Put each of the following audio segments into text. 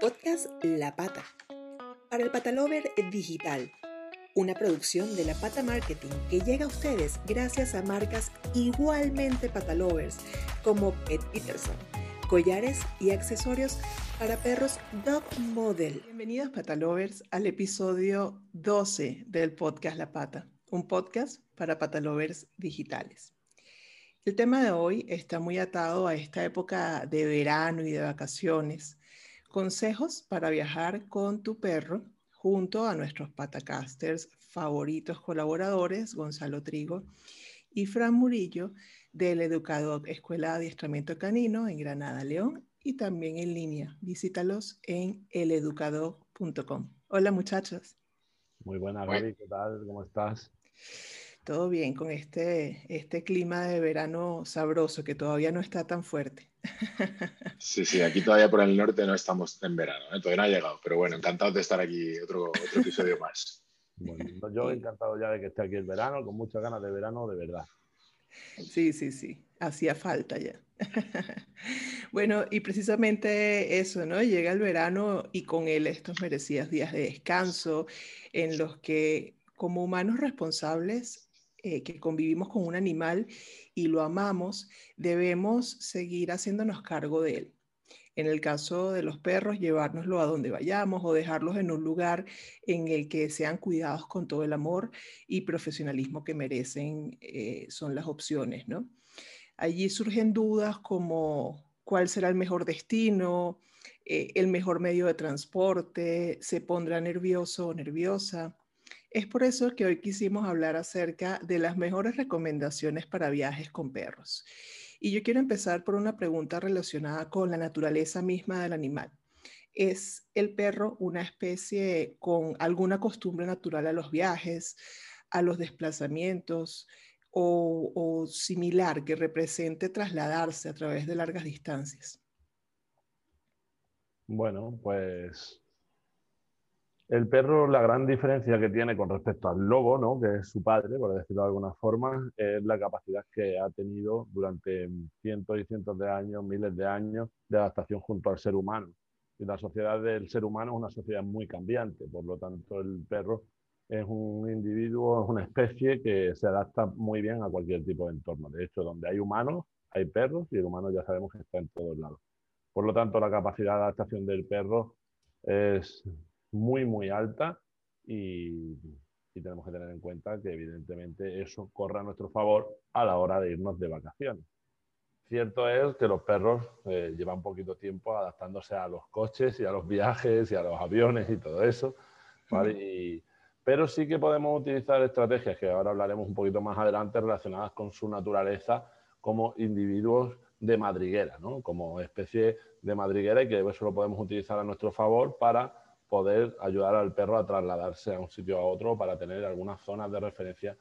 Podcast La Pata. Para el Patalover Digital. Una producción de La Pata Marketing que llega a ustedes gracias a marcas igualmente patalovers como Pet Peterson, collares y accesorios para perros Dog Model. Bienvenidos Patalovers al episodio 12 del podcast La Pata, un podcast para patalovers digitales. El tema de hoy está muy atado a esta época de verano y de vacaciones Consejos para viajar con tu perro junto a nuestros patacasters favoritos colaboradores, Gonzalo Trigo y Fran Murillo del Educador Escuela de Adiestramiento Canino en Granada, León y también en línea. Visítalos en eleducador.com. Hola muchachos. Muy buenas, Gaby, ¿qué tal? ¿Cómo estás? Todo bien con este, este clima de verano sabroso que todavía no está tan fuerte. Sí, sí, aquí todavía por el norte no estamos en verano, ¿eh? todavía no ha llegado, pero bueno, encantado de estar aquí otro, otro episodio más. Bueno, yo encantado ya de que esté aquí el verano, con muchas ganas de verano, de verdad. Sí, sí, sí, hacía falta ya. bueno, y precisamente eso, ¿no? Llega el verano y con él estos merecidos días de descanso en los que como humanos responsables eh, que convivimos con un animal y lo amamos, debemos seguir haciéndonos cargo de él. En el caso de los perros, llevárnoslo a donde vayamos o dejarlos en un lugar en el que sean cuidados con todo el amor y profesionalismo que merecen eh, son las opciones, ¿no? Allí surgen dudas como cuál será el mejor destino, eh, el mejor medio de transporte, se pondrá nervioso o nerviosa, es por eso que hoy quisimos hablar acerca de las mejores recomendaciones para viajes con perros. Y yo quiero empezar por una pregunta relacionada con la naturaleza misma del animal. ¿Es el perro una especie con alguna costumbre natural a los viajes, a los desplazamientos o, similar que represente trasladarse a través de largas distancias? Bueno, pues el perro, la gran diferencia que tiene con respecto al lobo, ¿no? que es su padre, por decirlo de alguna forma, es la capacidad que ha tenido durante cientos y cientos de años, miles de años de adaptación junto al ser humano. Y la sociedad del ser humano es una sociedad muy cambiante, por lo tanto el perro es un individuo, es una especie que se adapta muy bien a cualquier tipo de entorno. De hecho, donde hay humanos, hay perros y el humano ya sabemos que está en todos lados. Por lo tanto, la capacidad de adaptación del perro es muy, muy alta y, tenemos que tener en cuenta que evidentemente eso corre a nuestro favor a la hora de irnos de vacaciones. Cierto es que los perros eh, llevan poquito tiempo adaptándose a los coches y a los viajes y a los aviones y todo eso, pero sí que podemos utilizar estrategias que ahora hablaremos un poquito más adelante relacionadas con su naturaleza como individuos de madriguera, ¿no? como especie de madriguera y que eso lo podemos utilizar a nuestro favor para poder ayudar al perro a trasladarse a un sitio a otro para tener algunas zonas de referencia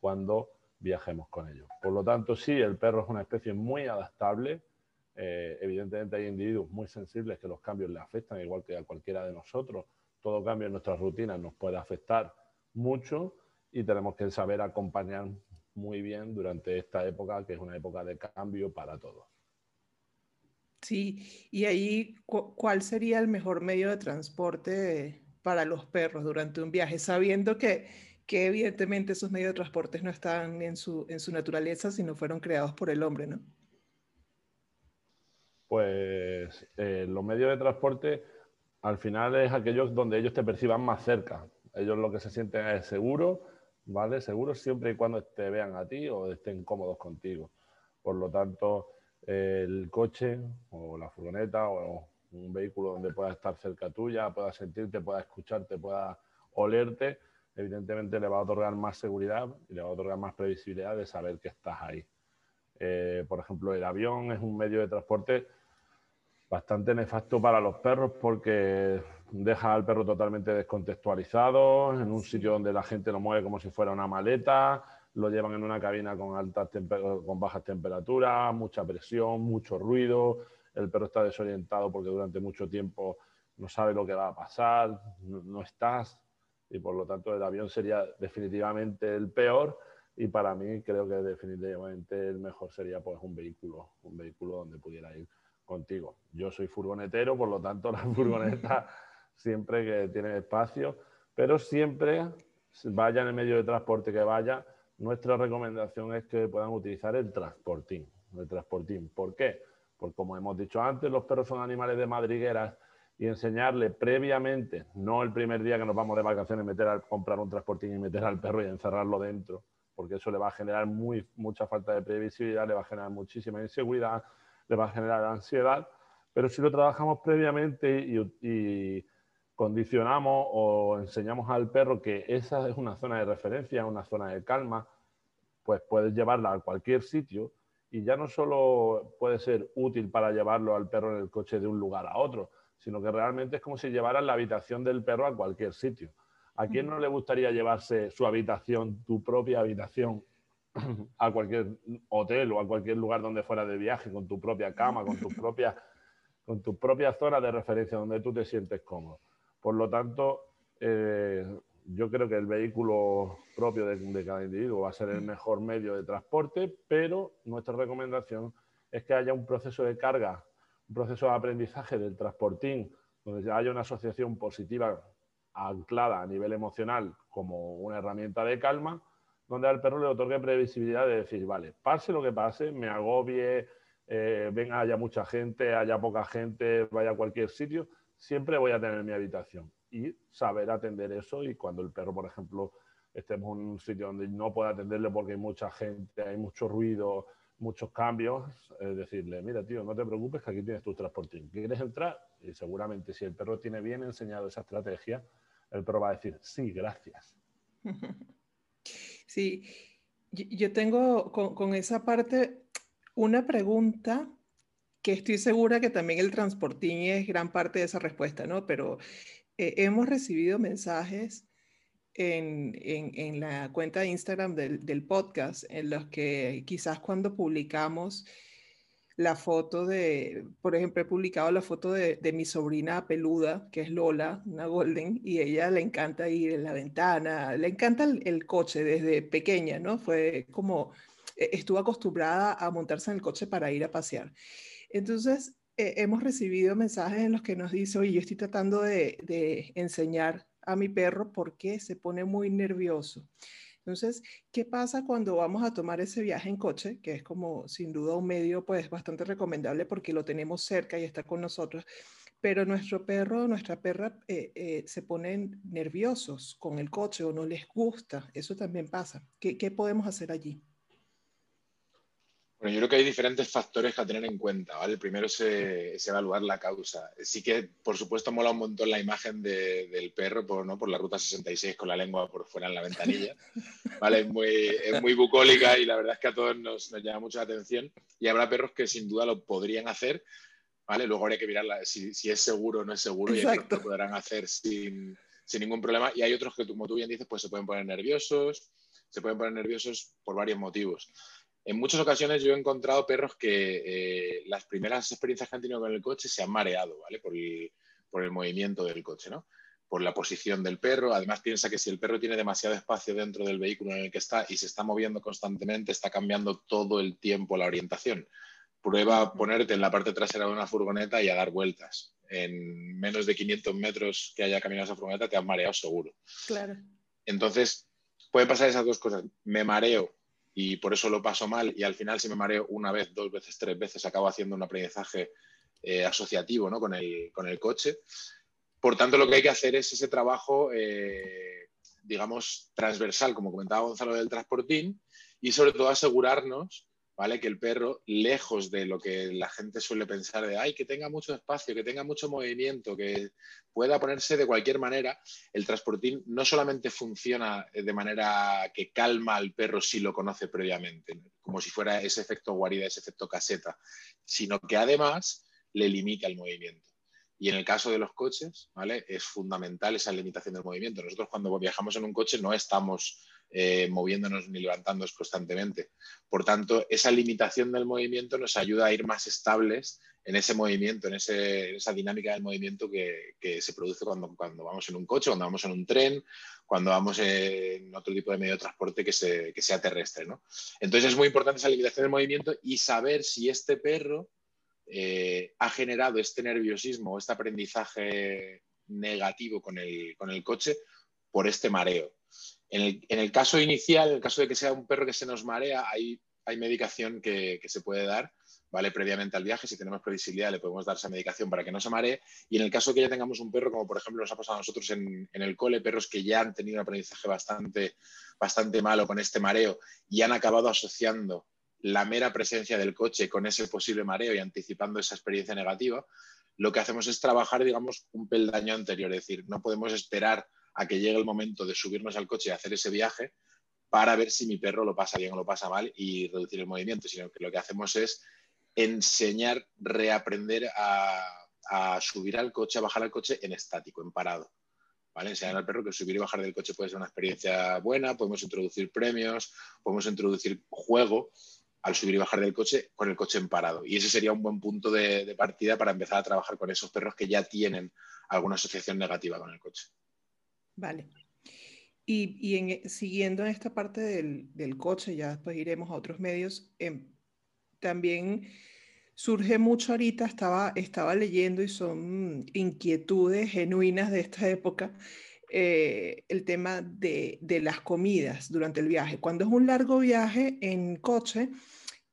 cuando viajemos con ellos. Por lo tanto, sí, el perro es una especie muy adaptable. Eh, evidentemente hay individuos muy sensibles que los cambios le afectan, igual que a cualquiera de nosotros. Todo cambio en nuestras rutinas nos puede afectar mucho y tenemos que saber acompañar muy bien durante esta época, que es una época de cambio para todos. Sí, y ahí, ¿cuál sería el mejor medio de transporte para los perros durante un viaje? Sabiendo que, que evidentemente esos medios de transporte no están en su, en su naturaleza, sino fueron creados por el hombre, ¿no? Pues eh, los medios de transporte al final es aquellos donde ellos te perciban más cerca. Ellos lo que se sienten es seguro, ¿vale? Seguro siempre y cuando te vean a ti o estén cómodos contigo. Por lo tanto, el coche o la furgoneta o un vehículo donde pueda estar cerca tuya, pueda sentirte, pueda escucharte, pueda olerte, evidentemente le va a otorgar más seguridad y le va a otorgar más previsibilidad de saber que estás ahí. Eh, por ejemplo, el avión es un medio de transporte bastante nefasto para los perros porque deja al perro totalmente descontextualizado en un sitio donde la gente lo mueve como si fuera una maleta, lo llevan en una cabina con, altas con bajas temperaturas, mucha presión, mucho ruido, el perro está desorientado porque durante mucho tiempo no sabe lo que va a pasar, no, estás y por lo tanto el avión sería definitivamente el peor y para mí creo que definitivamente el mejor sería pues un vehículo, un vehículo donde pudiera ir contigo. Yo soy furgonetero, por lo tanto la furgoneta siempre que tiene espacio, pero siempre vaya en el medio de transporte que vaya, nuestra recomendación es que puedan utilizar el transportín. El transportín. ¿Por qué? Porque como hemos dicho antes, los perros son animales de madrigueras y enseñarle previamente, no el primer día que nos vamos de vacaciones, meter a comprar un transportín y meter al perro y encerrarlo dentro, porque eso le va a generar muy, mucha falta de previsibilidad, le va a generar muchísima inseguridad, le va a generar ansiedad, pero si lo trabajamos previamente y, condicionamos o enseñamos al perro que esa es una zona de referencia, una zona de calma, pues puedes llevarla a cualquier sitio y ya no solo puede ser útil para llevarlo al perro en el coche de un lugar a otro, sino que realmente es como si llevaras la habitación del perro a cualquier sitio. ¿A quién no le gustaría llevarse su habitación, tu propia habitación, a cualquier hotel o a cualquier lugar donde fuera de viaje, con tu propia cama, con tu propia, con tu propia zona de referencia donde tú te sientes cómodo? Por lo tanto, eh, yo creo que el vehículo propio de, cada individuo va a ser el mejor medio de transporte, pero nuestra recomendación es que haya un proceso de carga un proceso de aprendizaje del transportín, donde haya una asociación positiva anclada a nivel emocional como una herramienta de calma, donde al perro le otorgue previsibilidad de decir, vale, pase lo que pase, me agobie, eh, venga, haya mucha gente, haya poca gente, vaya a cualquier sitio, siempre voy a tener mi habitación. Y saber atender eso y cuando el perro, por ejemplo, estemos en un sitio donde no pueda atenderle porque hay mucha gente, hay mucho ruido, muchos cambios, es decirle, mira, tío, no te preocupes que aquí tienes tu transportín. ¿Quieres entrar? Y seguramente si el perro tiene bien enseñado esa estrategia, el perro va a decir, sí, gracias. Sí, yo tengo con, esa parte una pregunta que estoy segura que también el transportín es gran parte de esa respuesta, ¿no? Pero eh, hemos recibido mensajes en, la cuenta de Instagram del, podcast, en los que quizás cuando publicamos la foto de, por ejemplo, he publicado la foto de, mi sobrina peluda, que es Lola, una golden, y ella le encanta ir en la ventana, le encanta el, coche desde pequeña, ¿no? Fue como, e, estuvo acostumbrada a montarse en el coche para ir a pasear. Entonces, eh, hemos recibido mensajes en los que nos dice, oye, yo estoy tratando de, enseñar a mi perro porque se pone muy nervioso. Entonces, ¿qué pasa cuando vamos a tomar ese viaje en coche? Que es como sin duda un medio pues bastante recomendable porque lo tenemos cerca y está con nosotros. Pero nuestro perro, nuestra perra eh, eh, se ponen nerviosos con el coche o no les gusta. Eso también pasa. qué podemos hacer allí? Bueno, yo creo que hay diferentes factores a tener en cuenta, ¿vale? El primero es, evaluar la causa. Sí que, por supuesto, mola un montón la imagen del perro por, ¿no? por la ruta 66 con la lengua por fuera en la ventanilla, ¿vale? Es muy, muy bucólica y la verdad es que a todos nos, llama mucha atención y habrá perros que sin duda lo podrían hacer, ¿vale? Luego habría que mirar si, es seguro o no es seguro y lo podrán hacer sin, sin ningún problema y hay otros que, como tú bien dices, pues se pueden poner nerviosos, se pueden poner nerviosos por varios motivos. En muchas ocasiones yo he encontrado perros que eh, las primeras experiencias que han tenido con el coche se han mareado, ¿vale? Por el, movimiento del coche, ¿no? Por la posición del perro. Además, piensa que si el perro tiene demasiado espacio dentro del vehículo en el que está y se está moviendo constantemente, está cambiando todo el tiempo la orientación. Prueba a ponerte en la parte trasera de una furgoneta y a dar vueltas. En menos de 500 metros que haya caminado esa furgoneta, te has mareado seguro. Claro. Entonces, pueden pasar esas dos cosas. Me mareo y por eso lo paso mal y al final si me mareo una vez, dos veces, tres veces, acabo haciendo un aprendizaje eh, asociativo ¿no? con, el, con, el, coche. Por tanto, lo que hay que hacer es ese trabajo, eh, digamos, transversal, como comentaba Gonzalo del transportín, y sobre todo asegurarnos ¿vale? Que el perro, lejos de lo que la gente suele pensar de, ay, que tenga mucho espacio, que tenga mucho movimiento, que pueda ponerse de cualquier manera, el transportín no solamente funciona de manera que calma al perro si lo conoce previamente, como si fuera ese efecto guarida, ese efecto caseta, sino que además le limita el movimiento. Y en el caso de los coches, ¿vale? Es fundamental esa limitación del movimiento. Nosotros cuando viajamos en un coche no estamos eh, moviéndonos ni levantándonos constantemente. Por tanto, esa limitación del movimiento nos ayuda a ir más estables en ese movimiento, en, esa dinámica del movimiento que, se produce cuando, cuando, vamos en un coche, cuando vamos en un tren, cuando vamos en otro tipo de medio de transporte que, sea terrestre. Entonces es muy importante esa limitación del movimiento y saber si este perro eh, ha generado este nerviosismo, este aprendizaje negativo con el, coche por este mareo. En el, caso inicial, en el caso de que sea un perro que se nos marea, hay, hay medicación que, se puede dar ¿vale? previamente al viaje. Si tenemos previsibilidad, le podemos dar esa medicación para que no se maree. Y en el caso que ya tengamos un perro, como por ejemplo nos ha pasado a nosotros en, en el cole, perros que ya han tenido un aprendizaje bastante, bastante malo con este mareo y han acabado asociando la mera presencia del coche con ese posible mareo y anticipando esa experiencia negativa, lo que hacemos es trabajar, digamos, un peldaño anterior. Es decir, no podemos esperar a que llegue el momento de subirnos al coche y hacer ese viaje para ver si mi perro lo pasa bien o lo pasa mal y reducir el movimiento, sino que lo que hacemos es enseñar, reaprender a, subir al coche, a bajar al coche en estático, en parado. ¿Vale? Enseñar al perro que subir y bajar del coche puede ser una experiencia buena, podemos introducir premios, podemos introducir juego al subir y bajar del coche con el coche en parado. Y ese sería un buen punto de, partida para empezar a trabajar con esos perros que ya tienen alguna asociación negativa con el coche. Vale. Y, siguiendo en esta parte del, coche, ya después iremos a otros medios, em, también surge mucho ahorita, estaba, estaba leyendo y son inquietudes genuinas de esta época, eh, el tema de, las comidas durante el viaje. Cuando es un largo viaje en coche,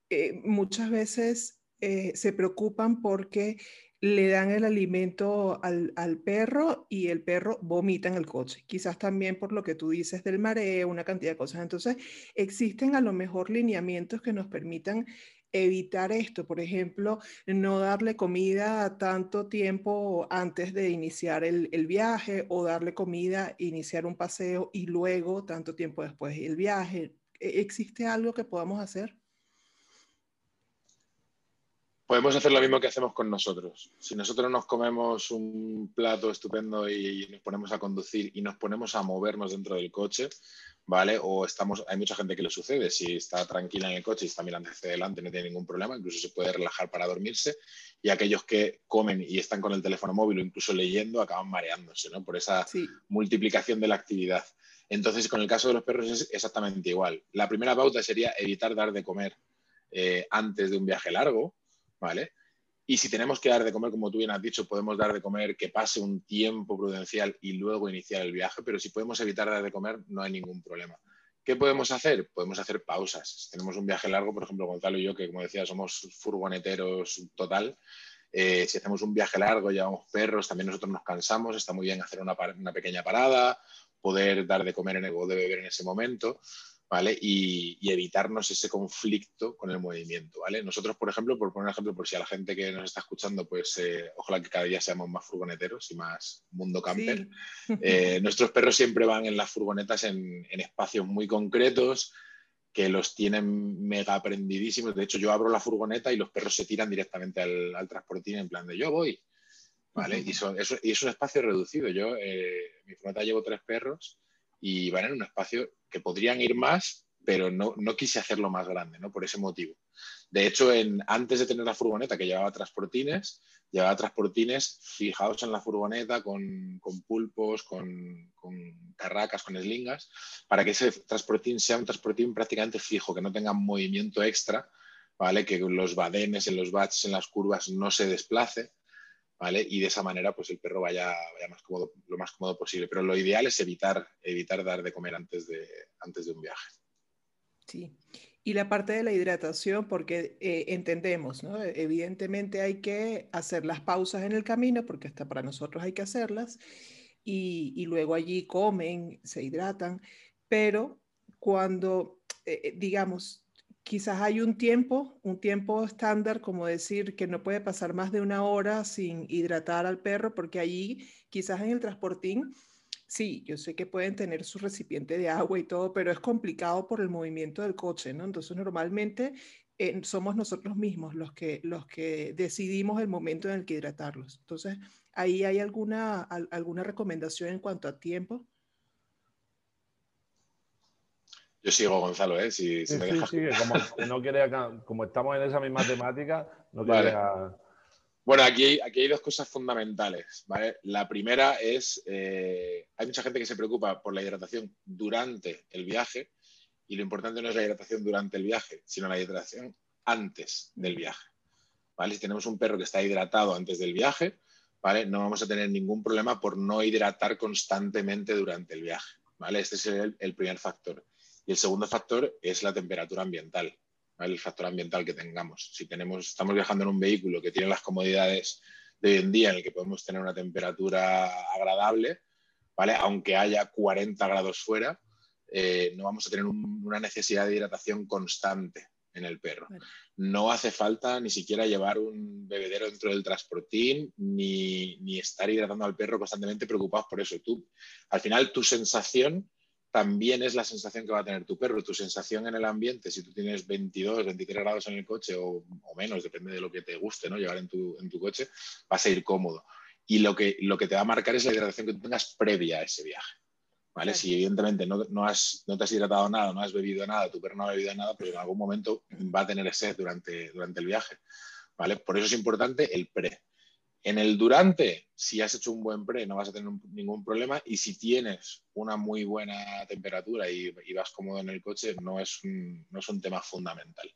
eh, muchas veces eh, se preocupan porque le dan el alimento al, perro y el perro vomita en el coche. Quizás también por lo que tú dices del mareo, una cantidad de cosas. Entonces, existen a lo mejor lineamientos que nos permitan evitar esto, por ejemplo, no darle comida tanto tiempo antes de iniciar el, viaje o darle comida, iniciar un paseo y luego tanto tiempo después el viaje. ¿E-, ¿Existe algo que podamos hacer? Podemos hacer lo mismo que hacemos con nosotros. Si nosotros nos comemos un plato estupendo y nos ponemos a conducir y nos ponemos a movernos dentro del coche, ¿vale? O estamos, hay mucha gente que le sucede, si está tranquila en el coche y está mirando hacia adelante no tiene ningún problema, incluso se puede relajar para dormirse, y aquellos que comen y están con el teléfono móvil o incluso leyendo acaban mareándose, ¿no? Por esa multiplicación de la actividad. Entonces, con el caso de los perros es exactamente igual. La primera pauta sería evitar dar de comer eh, antes de un viaje largo, Y si tenemos que dar de comer, como tú bien has dicho, podemos dar de comer que pase un tiempo prudencial y luego iniciar el viaje, pero si podemos evitar dar de comer, no hay ningún problema. ¿Qué podemos hacer? Podemos hacer pausas. Si tenemos un viaje largo, por ejemplo, Gonzalo y yo, que como decía, somos furgoneteros total, eh, si hacemos un viaje largo, llevamos perros, también nosotros nos cansamos, está muy bien hacer una, una pequeña parada, poder dar de comer en el, o de beber en ese momento. ¿Vale? Y, evitarnos ese conflicto con el movimiento, ¿vale? Nosotros, por ejemplo, por poner un ejemplo, por si a la gente que nos está escuchando, pues eh, ojalá que cada día seamos más furgoneteros y más mundo camper. Eh, nuestros perros siempre van en las furgonetas en, espacios muy concretos que los tienen mega aprendidísimos. De hecho, yo abro la furgoneta y los perros se tiran directamente al, transportín en plan de yo voy, ¿vale? Y, y es un espacio reducido. Yo, eh, en mi furgoneta llevo tres perros y van en un espacio que podrían ir más, pero no, no quise hacerlo más grande, ¿no? Por ese motivo. De hecho, en, antes de tener la furgoneta que llevaba transportines, llevaba transportines fijados en la furgoneta con, pulpos, con, carracas, con eslingas, para que ese transportín sea un transportín prácticamente fijo, que no tenga movimiento extra, ¿vale? Que los badenes, en los batches, en las curvas no se desplace. Y de esa manera, pues el perro vaya, vaya cómodo, lo más cómodo posible. Pero lo ideal es evitar, evitar dar de comer antes de, antes de un viaje. Sí. Y la parte de la hidratación, porque eh, entendemos, ¿no? Evidentemente hay que hacer las pausas en el camino, porque hasta para nosotros hay que hacerlas, y, y luego allí comen, se hidratan, pero cuando, eh, eh, digamos, quizás hay un tiempo, un tiempo estándar, como decir que no puede pasar más de una hora sin hidratar al perro, porque allí quizás en el transportín, sí, yo sé que pueden tener su recipiente de agua y todo, pero es complicado por el movimiento del coche, ¿no? Entonces normalmente eh, somos nosotros mismos los que, los que decidimos el momento en el que hidratarlos. Entonces, ahí hay alguna, alguna recomendación en cuanto a tiempo. Yo sigo, Gonzalo, ¿eh? Si, me dejas. como, estamos en esa misma temática, no quería... Bueno, aquí hay, aquí hay dos cosas fundamentales. ¿vale? La primera es, eh, hay mucha gente que se preocupa por la hidratación durante el viaje y lo importante no es la hidratación durante el viaje, sino la hidratación antes del viaje. ¿vale? Si tenemos un perro que está hidratado antes del viaje, ¿vale? No vamos a tener ningún problema por no hidratar constantemente durante el viaje, ¿vale? Este es el, primer factor. Y el segundo factor es la temperatura ambiental, el factor ambiental que tengamos. Si tenemos, estamos viajando en un vehículo que tiene las comodidades de hoy en día en el que podemos tener una temperatura agradable, ¿vale? Aunque haya 40 grados fuera, eh, no vamos a tener una necesidad de hidratación constante en el perro. No hace falta ni siquiera llevar un bebedero dentro del transportín, ni, ni, estar hidratando al perro constantemente preocupados por eso. Tú, al final, tu sensación también es la sensación que va a tener tu perro. Tu sensación en el ambiente, si tú tienes 22, 23 grados en el coche o, menos, depende de lo que te guste ¿no? llevar en tu, en tu coche, vas a ir cómodo. Y lo que, lo que te va a marcar es la hidratación que tú tengas previa a ese viaje. ¿Vale? Si evidentemente no, no, has, no te has hidratado nada, no has bebido nada, tu perro no ha bebido nada, pues en algún momento va a tener sed durante, durante el viaje. ¿vale? Por eso es importante el pre. En el durante, si has hecho un buen pre, no vas a tener ningún problema. Y si tienes una muy buena temperatura y, vas cómodo en el coche, no es un, no es un tema fundamental.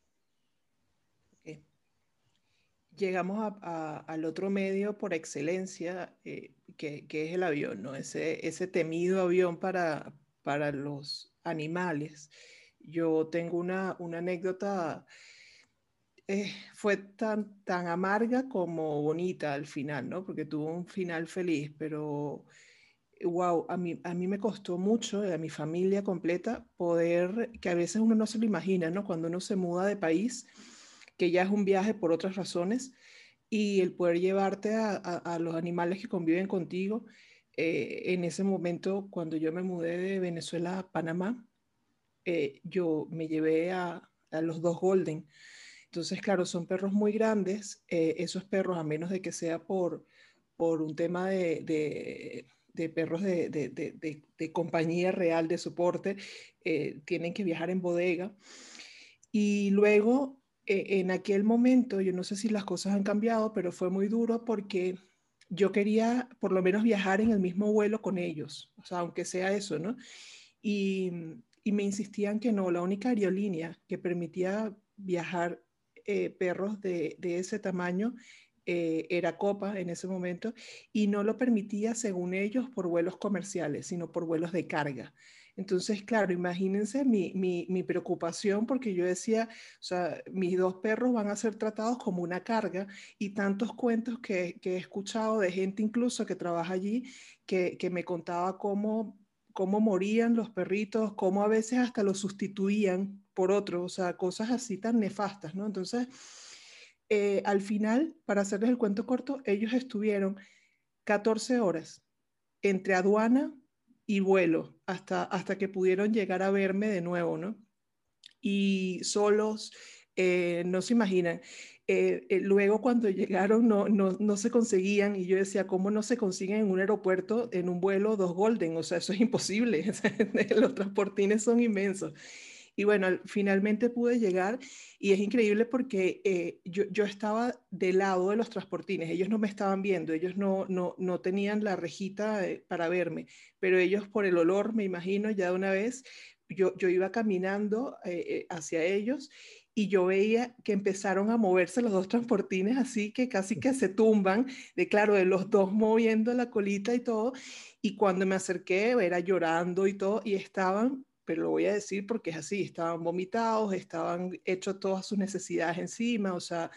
Llegamos al otro medio por excelencia, eh, que, es el avión, ¿no? Ese, ese temido avión para, para los animales. Yo tengo una, una anécdota eh, fue tan, tan amarga como bonita al final, ¿no? Porque tuvo un final feliz, pero wow, a mí, a mí me costó mucho, a mi familia completa, poder, que a veces uno no se lo imagina, ¿no? Cuando uno se muda de país, que ya es un viaje por otras razones, y el poder llevarte a, a, los animales que conviven contigo. Eh, en ese momento, cuando yo me mudé de Venezuela a Panamá, eh, yo me llevé a, a los dos Golden entonces, claro, son perros muy grandes. Eh, esos perros, a menos de que sea por, por un tema de, de, perros de, de, compañía real de soporte, eh, tienen que viajar en bodega. Y luego, eh, en aquel momento, yo no sé si las cosas han cambiado, pero fue muy duro porque yo quería por lo menos viajar en el mismo vuelo con ellos, o sea, aunque sea eso, ¿no? Y, y me insistían que no, la única aerolínea que permitía viajar eh, perros de, ese tamaño eh, era Copa en ese momento y no lo permitía, según ellos, por vuelos comerciales, sino por vuelos de carga. Entonces, claro, imagínense mi, preocupación porque yo decía, mis dos perros van a ser tratados como una carga y tantos cuentos que, que he escuchado de gente incluso que trabaja allí que, que me contaba cómo, cómo morían los perritos, cómo a veces hasta los sustituían por otro, o sea, cosas así tan nefastas, ¿no? Entonces, eh, al final, para hacerles el cuento corto, ellos estuvieron 14 horas entre aduana y vuelo hasta, hasta que pudieron llegar a verme de nuevo, ¿no? Y solos, eh, no se imaginan. Eh, luego cuando llegaron no, no, no, se conseguían y yo decía, ¿cómo no se consiguen en un aeropuerto en un vuelo dos Golden? O sea, eso es imposible. Los transportines son inmensos. Y bueno, finalmente pude llegar y es increíble porque eh, yo, yo, estaba del lado de los transportines, ellos no me estaban viendo, ellos no, no, no tenían la rejita eh, para verme, pero ellos por el olor, me imagino, ya de una vez, yo, yo iba caminando eh, hacia ellos y yo veía que empezaron a moverse los dos transportines así que casi que se tumban, de claro, de los dos moviendo la colita y todo, y cuando me acerqué era llorando y todo, y estaban lo voy a decir porque es así, estaban vomitados, estaban hechos todas sus necesidades encima, o sea,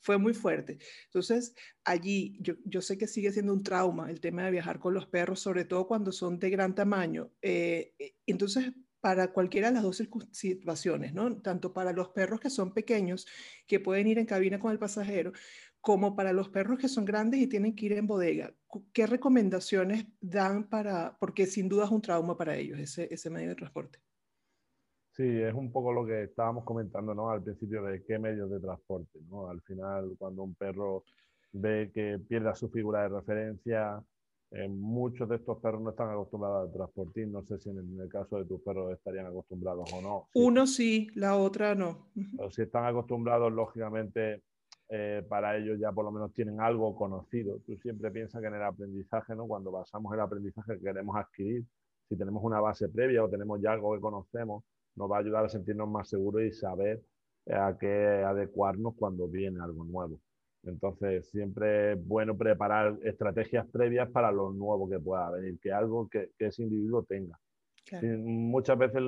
fue muy fuerte. Entonces, allí yo, yo, sé que sigue siendo un trauma el tema de viajar con los perros, sobre todo cuando son de gran tamaño. Eh, eh, entonces, para cualquiera de las dos situaciones, ¿no? Tanto para los perros que son pequeños, que pueden ir en cabina con el pasajero, como para los perros que son grandes y tienen que ir en bodega. ¿Qué recomendaciones dan para, porque sin duda es un trauma para ellos ese, ese medio de transporte? Sí, es un poco lo que estábamos comentando ¿no? al principio de qué medios de transporte. ¿no? Al final, cuando un perro ve que pierde su figura de referencia, eh, muchos de estos perros no están acostumbrados al transporte. No sé si en el caso de tus perros estarían acostumbrados o no. Uno sí, la otra no. O si están acostumbrados, lógicamente eh, para ellos ya por lo menos tienen algo conocido. Tú siempre piensas que en el aprendizaje, ¿no? cuando basamos el aprendizaje que queremos adquirir, si tenemos una base previa o tenemos ya algo que conocemos, nos va a ayudar a sentirnos más seguros y saber a qué adecuarnos cuando viene algo nuevo. Entonces, siempre es bueno preparar estrategias previas para lo nuevo que pueda venir, que algo que, ese individuo tenga. muchas veces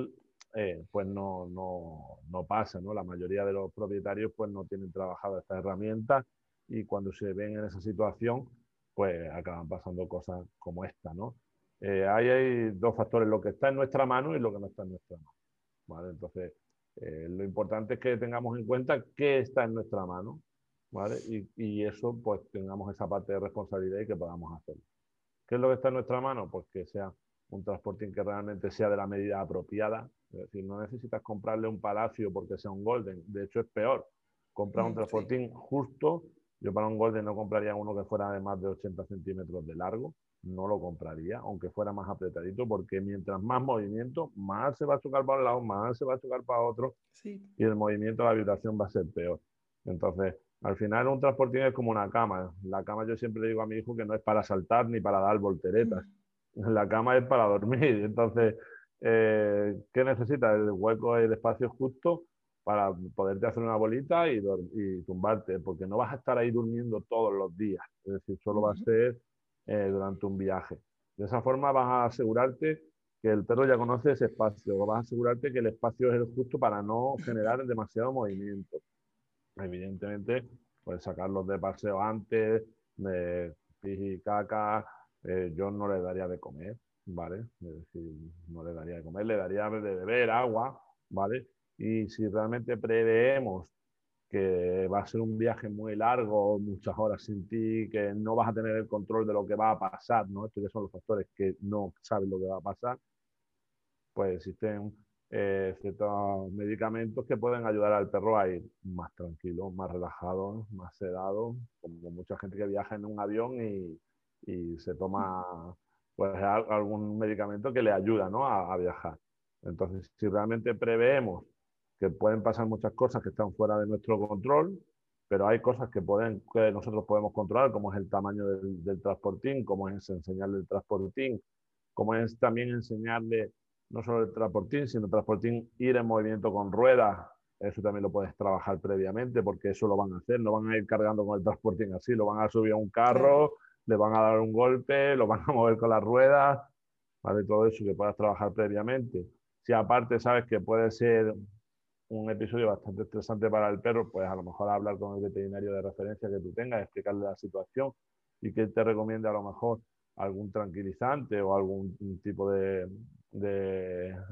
eh, pues no, no, no, pasa, ¿no? La mayoría de los propietarios pues no tienen trabajado estas herramientas y cuando se ven en esa situación, pues acaban pasando cosas como esta, ¿no? Eh, hay dos factores, lo que está en nuestra mano y lo que no está en nuestra mano. ¿vale? Entonces, eh, lo importante es que tengamos en cuenta qué está en nuestra mano ¿vale? y, y, eso, pues tengamos esa parte de responsabilidad y que podamos hacerlo. ¿Qué es lo que está en nuestra mano? Pues que sea un transporte que realmente sea de la medida apropiada. Es decir, no necesitas comprarle un palacio porque sea un golden. De hecho, es peor. Comprar un mm, transportín justo. Yo para un golden no compraría uno que fuera de más de 80 centímetros de largo no lo compraría, aunque fuera más apretadito, porque mientras más movimiento, más se va a chocar para un lado, más se va a chocar para otro, y el movimiento de la vibración va a ser peor. Entonces, al final un transportín es como una cama. La cama yo siempre digo a mi hijo que no es para saltar ni para dar volteretas. Mm. La cama es para dormir. Entonces, eh, ¿qué necesitas? El hueco el espacio justo para poderte hacer una bolita y, y, tumbarte, porque no vas a estar ahí durmiendo todos los días. Es decir, solo va a ser eh, durante un viaje. De esa forma vas a asegurarte que el perro ya conoce ese espacio, vas a asegurarte que el espacio es el justo para no generar demasiado movimiento. Evidentemente, puedes sacarlos de paseo antes, de pis y caca, eh, yo no le daría de comer, ¿vale? Es decir, no le daría de comer, le daría de beber agua, ¿vale? Y si realmente preveemos que va a ser un viaje muy largo, muchas horas sin ti, que no vas a tener el control de lo que va a pasar, ¿no? Estos son los factores que no sabes lo que va a pasar, pues existen eh, ciertos medicamentos que pueden ayudar al perro a ir más tranquilo, más relajado, más sedado, como mucha gente que viaja en un avión y, y se toma pues algún medicamento que le ayuda ¿no? a, viajar. Entonces, si realmente preveemos que pueden pasar muchas cosas que están fuera de nuestro control, pero hay cosas que, pueden, que nosotros podemos controlar, como es el tamaño del, del transportín, como es enseñarle el transportín, como es también enseñarle no solo el transportín, sino el transportín ir en movimiento con ruedas. Eso también lo puedes trabajar previamente porque eso lo van a hacer, no van a ir cargando con el transportín así, lo van a subir a un carro, le van a dar un golpe, lo van a mover con las ruedas, ¿vale? Todo eso que puedas trabajar previamente. Si aparte sabes que puede ser un episodio bastante estresante para el perro, pues a lo mejor hablar con el veterinario de referencia que tú tengas, explicarle la situación y que te recomiende a lo mejor algún tranquilizante o algún tipo de,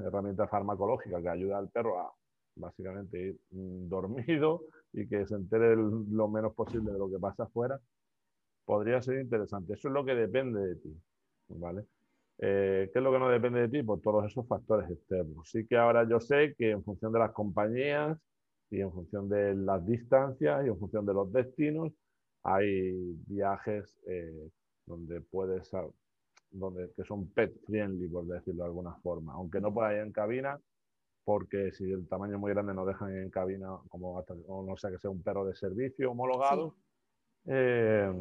herramienta farmacológica que ayude al perro a básicamente ir dormido y que se entere lo menos posible de lo que pasa afuera, podría ser interesante. Eso es lo que depende de ti, ¿vale? Eh, ¿Qué es lo que no depende de ti? Pues todos esos factores externos. Sí que ahora yo sé que en función de las compañías y en función de las distancias y en función de los destinos, hay viajes eh, donde puedes, donde, que son pet friendly, por decirlo de alguna forma. Aunque no pueda ir en cabina, porque si el tamaño es muy grande no dejan ir en cabina, como hasta, o no sea que sea un perro de servicio homologado. Eh,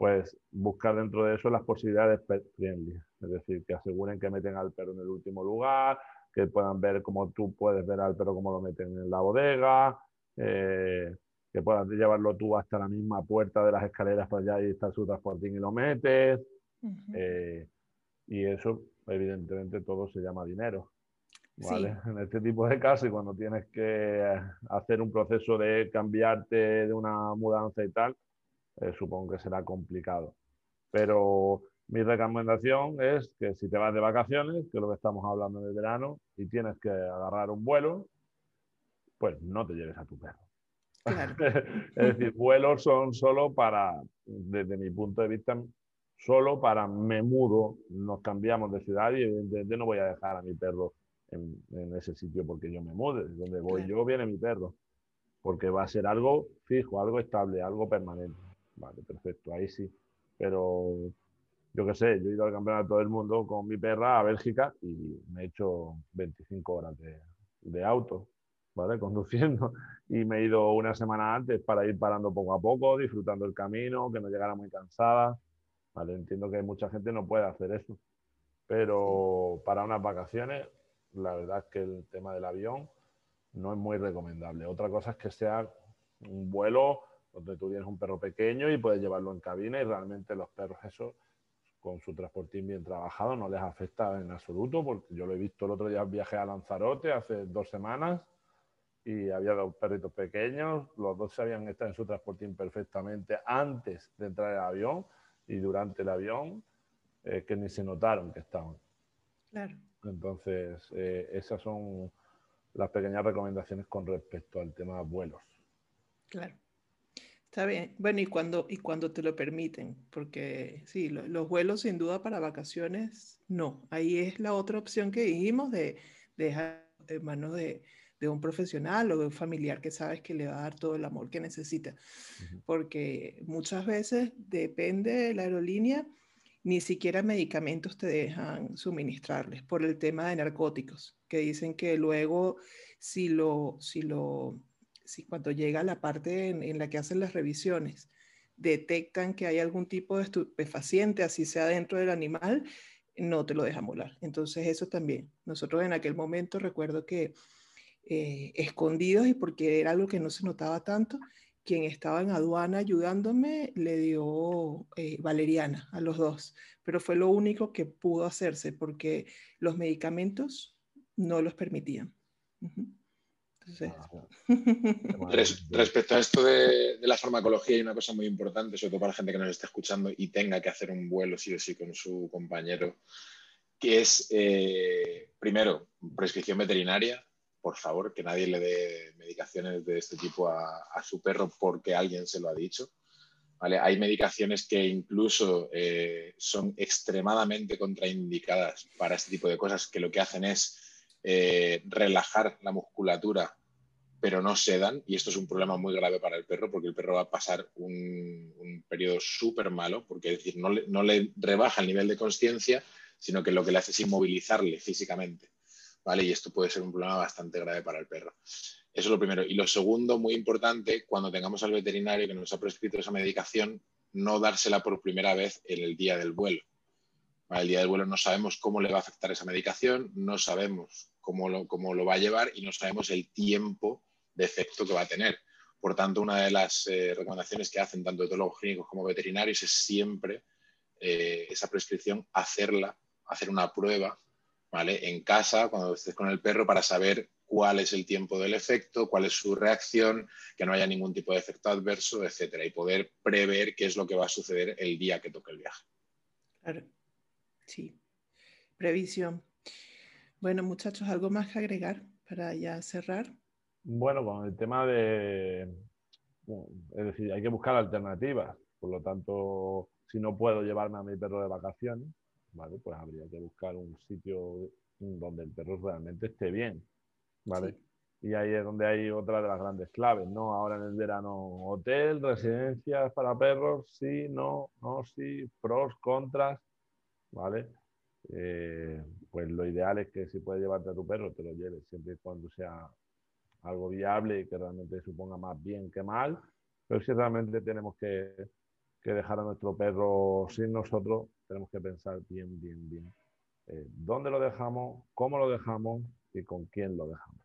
pues buscar dentro de eso las posibilidades pet friendly, es decir, que aseguren que meten al perro en el último lugar, que puedan ver como tú puedes ver al perro cómo lo meten en la bodega, eh, que puedas llevarlo tú hasta la misma puerta de las escaleras para allá y está su transportín y lo metes. Eh, y eso, evidentemente, todo se llama dinero. ¿vale? En este tipo de casos, y cuando tienes que hacer un proceso de cambiarte de una mudanza y tal, eh, supongo que será complicado. Pero mi recomendación es que si te vas de vacaciones, que es lo que estamos hablando de verano, y tienes que agarrar un vuelo, pues no te lleves a tu perro. es decir, vuelos son solo para, desde mi punto de vista, solo para me mudo, nos cambiamos de ciudad y evidentemente no voy a dejar a mi perro en, ese sitio porque yo me mude. Donde voy yo viene mi perro, porque va a ser algo fijo, algo estable, algo permanente. Vale, perfecto, ahí sí. Pero yo qué sé, yo he ido al campeonato del mundo con mi perra a Bélgica y me he hecho 25 horas de, auto, ¿vale? Conduciendo. Y me he ido una semana antes para ir parando poco a poco, disfrutando el camino, que no llegara muy cansada. ¿vale? Entiendo que mucha gente no puede hacer eso. Pero para unas vacaciones, la verdad es que el tema del avión no es muy recomendable. Otra cosa es que sea un vuelo donde tú tienes un perro pequeño y puedes llevarlo en cabina y realmente los perros eso con su transportín bien trabajado no les afecta en absoluto porque yo lo he visto el otro día viajé a Lanzarote hace dos semanas y había dos perritos pequeños, los dos sabían estar en su transportín perfectamente antes de entrar al avión y durante el avión eh, que ni se notaron que estaban. Claro. Entonces, eh, esas son las pequeñas recomendaciones con respecto al tema vuelos. Claro. Está bien. Bueno, y cuando, y cuando te lo permiten, porque sí, los vuelos sin duda para vacaciones, no. Ahí es la otra opción que dijimos de, dejar en manos de, de, un profesional o de un familiar que sabes que le va a dar todo el amor que necesita. Porque muchas veces depende de la aerolínea ni siquiera medicamentos te dejan suministrarles por el tema de narcóticos, que dicen que luego si lo, si lo, si cuando llega la parte en, la que hacen las revisiones, detectan que hay algún tipo de estupefaciente, así sea dentro del animal, no te lo dejan volar. Entonces eso también. Nosotros en aquel momento recuerdo que eh, escondidos y porque era algo que no se notaba tanto, quien estaba en aduana ayudándome le dio eh, valeriana a los dos, pero fue lo único que pudo hacerse porque los medicamentos no los permitían. Respecto a esto de, la farmacología, hay una cosa muy importante, sobre todo para la gente que nos está escuchando y tenga que hacer un vuelo sí o sí con su compañero, que es, eh, primero, prescripción veterinaria, por favor, que nadie le dé medicaciones de este tipo a, su perro porque alguien se lo ha dicho. ¿vale? Hay medicaciones que incluso eh, son extremadamente contraindicadas para este tipo de cosas, que lo que hacen es eh, relajar la musculatura, pero no sedan, y esto es un problema muy grave para el perro, porque el perro va a pasar un, periodo súper malo, porque es decir, no le, no le rebaja el nivel de conciencia, sino que lo que le hace es inmovilizarle físicamente. ¿vale? Y esto puede ser un problema bastante grave para el perro. Eso es lo primero. Y lo segundo, muy importante, cuando tengamos al veterinario que nos ha prescrito esa medicación, no dársela por primera vez en el día del vuelo. El día del vuelo no sabemos cómo le va a afectar esa medicación, no sabemos cómo lo, cómo lo va a llevar y no sabemos el tiempo de efecto que va a tener. Por tanto, una de las eh, recomendaciones que hacen tanto etólogos clínicos como veterinarios es siempre eh, esa prescripción hacerla, hacer una prueba ¿vale? En casa, cuando estés con el perro, para saber cuál es el tiempo del efecto, cuál es su reacción, que no haya ningún tipo de efecto adverso, etcétera, y poder prever qué es lo que va a suceder el día que toque el viaje. Claro, sí. Previsión. Bueno, muchachos, ¿algo más que agregar para ya cerrar? Bueno, con el tema de, es decir, hay que buscar alternativas. Por lo tanto, si no puedo llevarme a mi perro de vacaciones, ¿vale? Pues habría que buscar un sitio donde el perro realmente esté bien, ¿vale? Y ahí es donde hay otra de las grandes claves, ¿no? Ahora en el verano, hotel, residencias para perros, sí, no, no, sí, pros, contras, ¿vale? Eh, pues lo ideal es que si puedes llevarte a tu perro, te lo lleves, siempre y cuando sea algo viable y que realmente suponga más bien que mal, pero si realmente tenemos que, que dejar a nuestro perro sin nosotros, tenemos que pensar bien, bien, bien eh, dónde lo dejamos, cómo lo dejamos y con quién lo dejamos.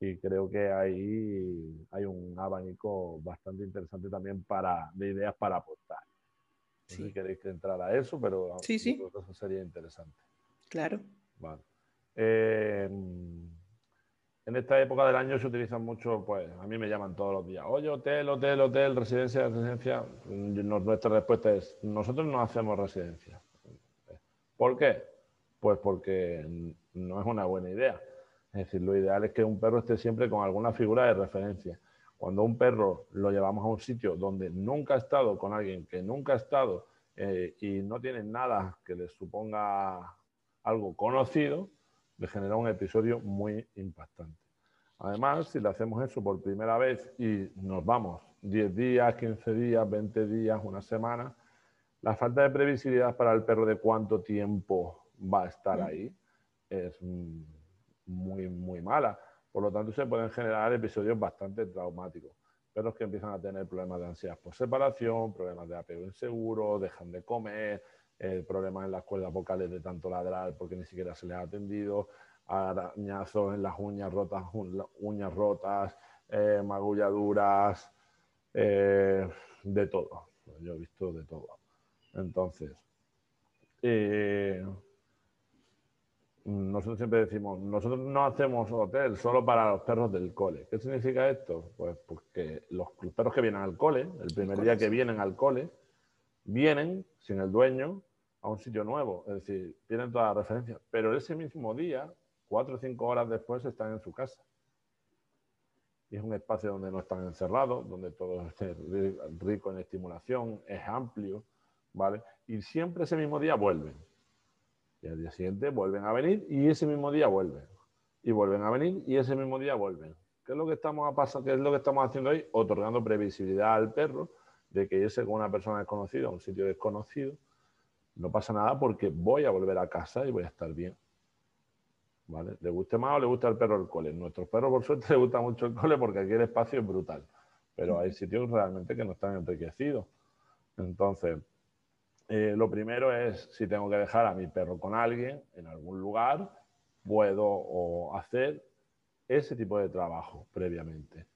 Y creo que ahí hay un abanico bastante interesante también para, de ideas para aportar. No sé si queréis entrar a eso, pero sí, sí. eso sería interesante. Claro. Vale. Eh, en esta época del año se utilizan mucho, pues a mí me llaman todos los días, oye, hotel, hotel, hotel, residencia, residencia. Nuestra respuesta es, nosotros no hacemos residencia. ¿Por qué? Pues porque no es una buena idea. Es decir, lo ideal es que un perro esté siempre con alguna figura de referencia. Cuando un perro lo llevamos a un sitio donde nunca ha estado con alguien que nunca ha estado eh, y no tiene nada que le suponga algo conocido, le genera un episodio muy impactante. Además, si le hacemos eso por primera vez y nos vamos 10 días, 15 días, 20 días, una semana, la falta de previsibilidad para el perro de cuánto tiempo va a estar mm. ahí es muy, muy mala. Por lo tanto, se pueden generar episodios bastante traumáticos. Perros que empiezan a tener problemas de ansiedad por separación, problemas de apego inseguro, dejan de comer, el problema en las cuerdas vocales de tanto ladrar porque ni siquiera se les ha atendido, arañazos en las uñas rotas, uñas rotas, eh, magulladuras, Eh, de todo. Yo he visto de todo. Entonces, eh, nosotros siempre decimos, nosotros no hacemos hotel solo para los perros del cole. ¿Qué significa esto? Pues porque los, perros que vienen al cole, el primer día que vienen al cole, vienen sin el dueño a un sitio nuevo, es decir, tienen todas las referencias, pero ese mismo día, cuatro o cinco horas después, están en su casa. Y es un espacio donde no están encerrados, donde todo es rico en estimulación, es amplio, ¿vale? Y siempre ese mismo día vuelven. Y al día siguiente vuelven a venir y ese mismo día vuelven. Y vuelven a venir y ese mismo día vuelven. ¿Qué es lo que estamos, ¿Qué es lo que estamos haciendo hoy? Otorgando previsibilidad al perro de que irse con una persona desconocida a un sitio desconocido. No pasa nada porque voy a volver a casa y voy a estar bien. ¿Vale? Le guste más o le gusta el perro el cole. Nuestros perros, por suerte, les gusta mucho el cole porque aquí el espacio es brutal. Pero hay sitios realmente que no están enriquecidos. Entonces, eh, lo primero es si tengo que dejar a mi perro con alguien en algún lugar, puedo hacer ese tipo de trabajo previamente.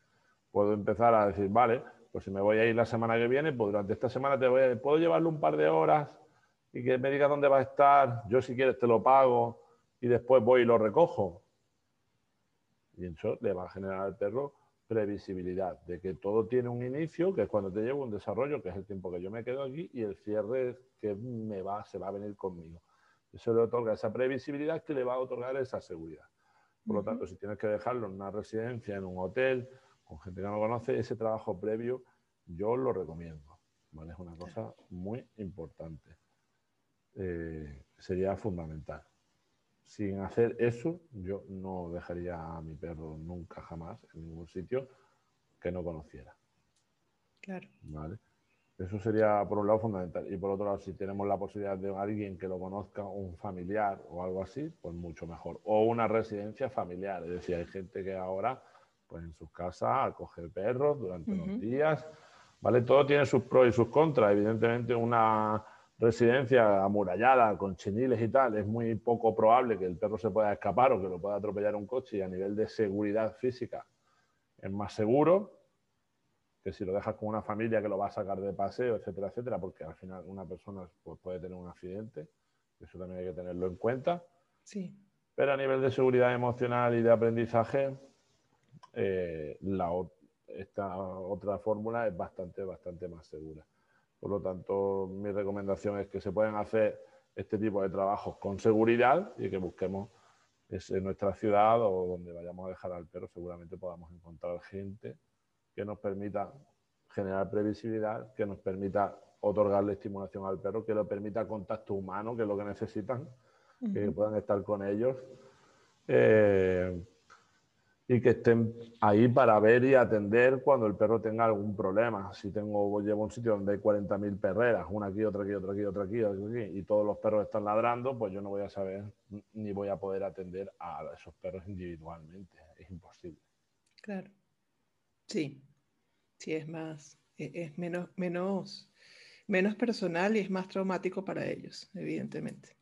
Puedo empezar a decir, vale, pues si me voy a ir la semana que viene, pues durante esta semana te voy puedo llevarle un par de horas y que me diga dónde va a estar, yo si quieres te lo pago y después voy y lo recojo. Y eso le va a generar al perro previsibilidad de que todo tiene un inicio, que es cuando te llevo un desarrollo, que es el tiempo que yo me quedo aquí, y el cierre que me va, se va a venir conmigo. Eso le otorga esa previsibilidad que le va a otorgar esa seguridad. Por lo tanto, si tienes que dejarlo en una residencia, en un hotel, con gente que no conoce, ese trabajo previo yo lo recomiendo. ¿vale? Es una cosa muy importante. Eh, sería fundamental sin hacer eso, yo no dejaría a mi perro nunca jamás en ningún sitio que no conociera. Claro. ¿Vale? Eso sería por un lado fundamental. Y por otro lado, si tenemos la posibilidad de alguien que lo conozca, un familiar o algo así, pues mucho mejor. O una residencia familiar. Es decir, hay gente que ahora, pues en sus casas, acoge perros durante unos días. ¿Vale? Todo tiene sus pros y sus contras. Evidentemente, una residencia amurallada con chiniles y tal, es muy poco probable que el perro se pueda escapar o que lo pueda atropellar un coche y a nivel de seguridad física es más seguro que si lo dejas con una familia que lo va a sacar de paseo, etcétera, etcétera, porque al final una persona pues, puede tener un accidente, eso también hay que tenerlo en cuenta. Sí. Pero a nivel de seguridad emocional y de aprendizaje, eh, la, esta otra fórmula es bastante, bastante más segura. Por lo tanto, mi recomendación es que se pueden hacer este tipo de trabajos con seguridad y que busquemos en nuestra ciudad o donde vayamos a dejar al perro, seguramente podamos encontrar gente que nos permita generar previsibilidad, que nos permita otorgarle estimulación al perro, que le permita contacto humano, que es lo que necesitan, que puedan estar con ellos. Eh, y que estén ahí para ver y atender cuando el perro tenga algún problema. Si tengo, llevo un sitio donde hay 40.000 perreras, una aquí, otra aquí, otra aquí, otra aquí, otra aquí, y todos los perros están ladrando, pues yo no voy a saber ni voy a poder atender a esos perros individualmente. Es imposible. Claro. Sí. Sí, es más, e-, es menos, menos, menos personal y es más traumático para ellos, evidentemente.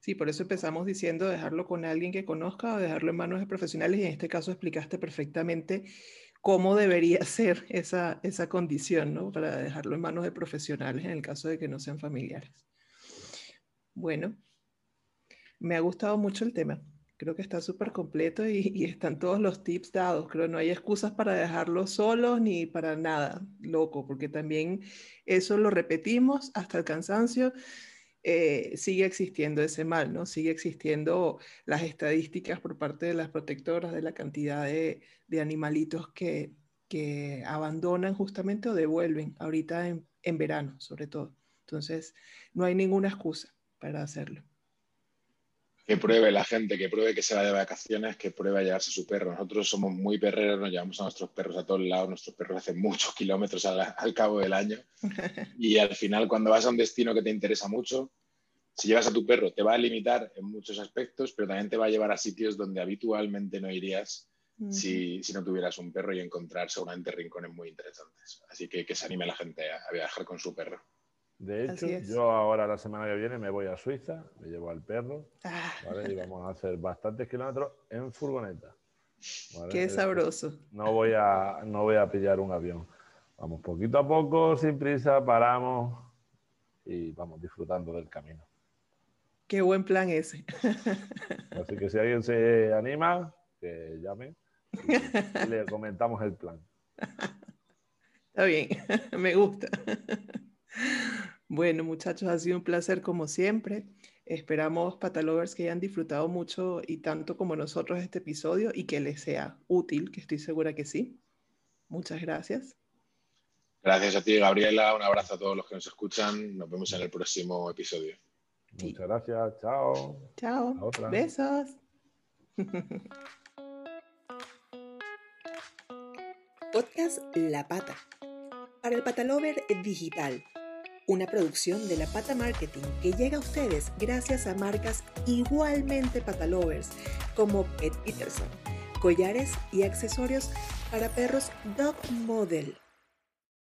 Sí, por eso empezamos diciendo dejarlo con alguien que conozca o dejarlo en manos de profesionales y en este caso explicaste perfectamente cómo debería ser esa, esa condición, ¿no? Para dejarlo en manos de profesionales en el caso de que no sean familiares. Bueno, me ha gustado mucho el tema. Creo que está súper completo y, están todos los tips dados. Creo no hay excusas para dejarlo solos ni para nada, loco, porque también eso lo repetimos hasta el cansancio eh, sigue existiendo ese mal, ¿no? Sigue existiendo las estadísticas por parte de las protectoras de la cantidad de, animalitos que, abandonan justamente o devuelven ahorita en, en verano, sobre todo. Entonces, no hay ninguna excusa para hacerlo que pruebe la gente, que pruebe que se va de vacaciones, que pruebe a llevarse su perro. Nosotros somos muy perreros, nos llevamos a nuestros perros a todos lados, nuestros perros hacen muchos kilómetros al, cabo del año y al final cuando vas a un destino que te interesa mucho, si llevas a tu perro te va a limitar en muchos aspectos, pero también te va a llevar a sitios donde habitualmente no irías si, si, no tuvieras un perro y encontrar seguramente rincones muy interesantes. Así que que se anime la gente a viajar con su perro. De hecho, yo ahora la semana que viene me voy a Suiza, me llevo al perro ah. y vamos a hacer bastantes kilómetros en furgoneta. Qué sabroso. No voy, a, no voy a pillar un avión. Vamos poquito a poco, sin prisa, paramos y vamos disfrutando del camino. Qué buen plan ese. Así que si alguien se anima, que llame y le comentamos el plan. Está bien, me gusta. Bueno, muchachos, ha sido un placer como siempre. Esperamos, Patalovers, que hayan disfrutado mucho y tanto como nosotros este episodio y que les sea útil, que estoy segura que sí. Muchas gracias. Gracias a ti, Gabriela. Un abrazo a todos los que nos escuchan. Nos vemos en el próximo episodio. Muchas gracias. Chao. Chao. Besos. Podcast La Pata. Para el Patalover Digital una producción de La Pata Marketing que llega a ustedes gracias a marcas igualmente patalovers como Pet Peterson, collares y accesorios para perros Dog Model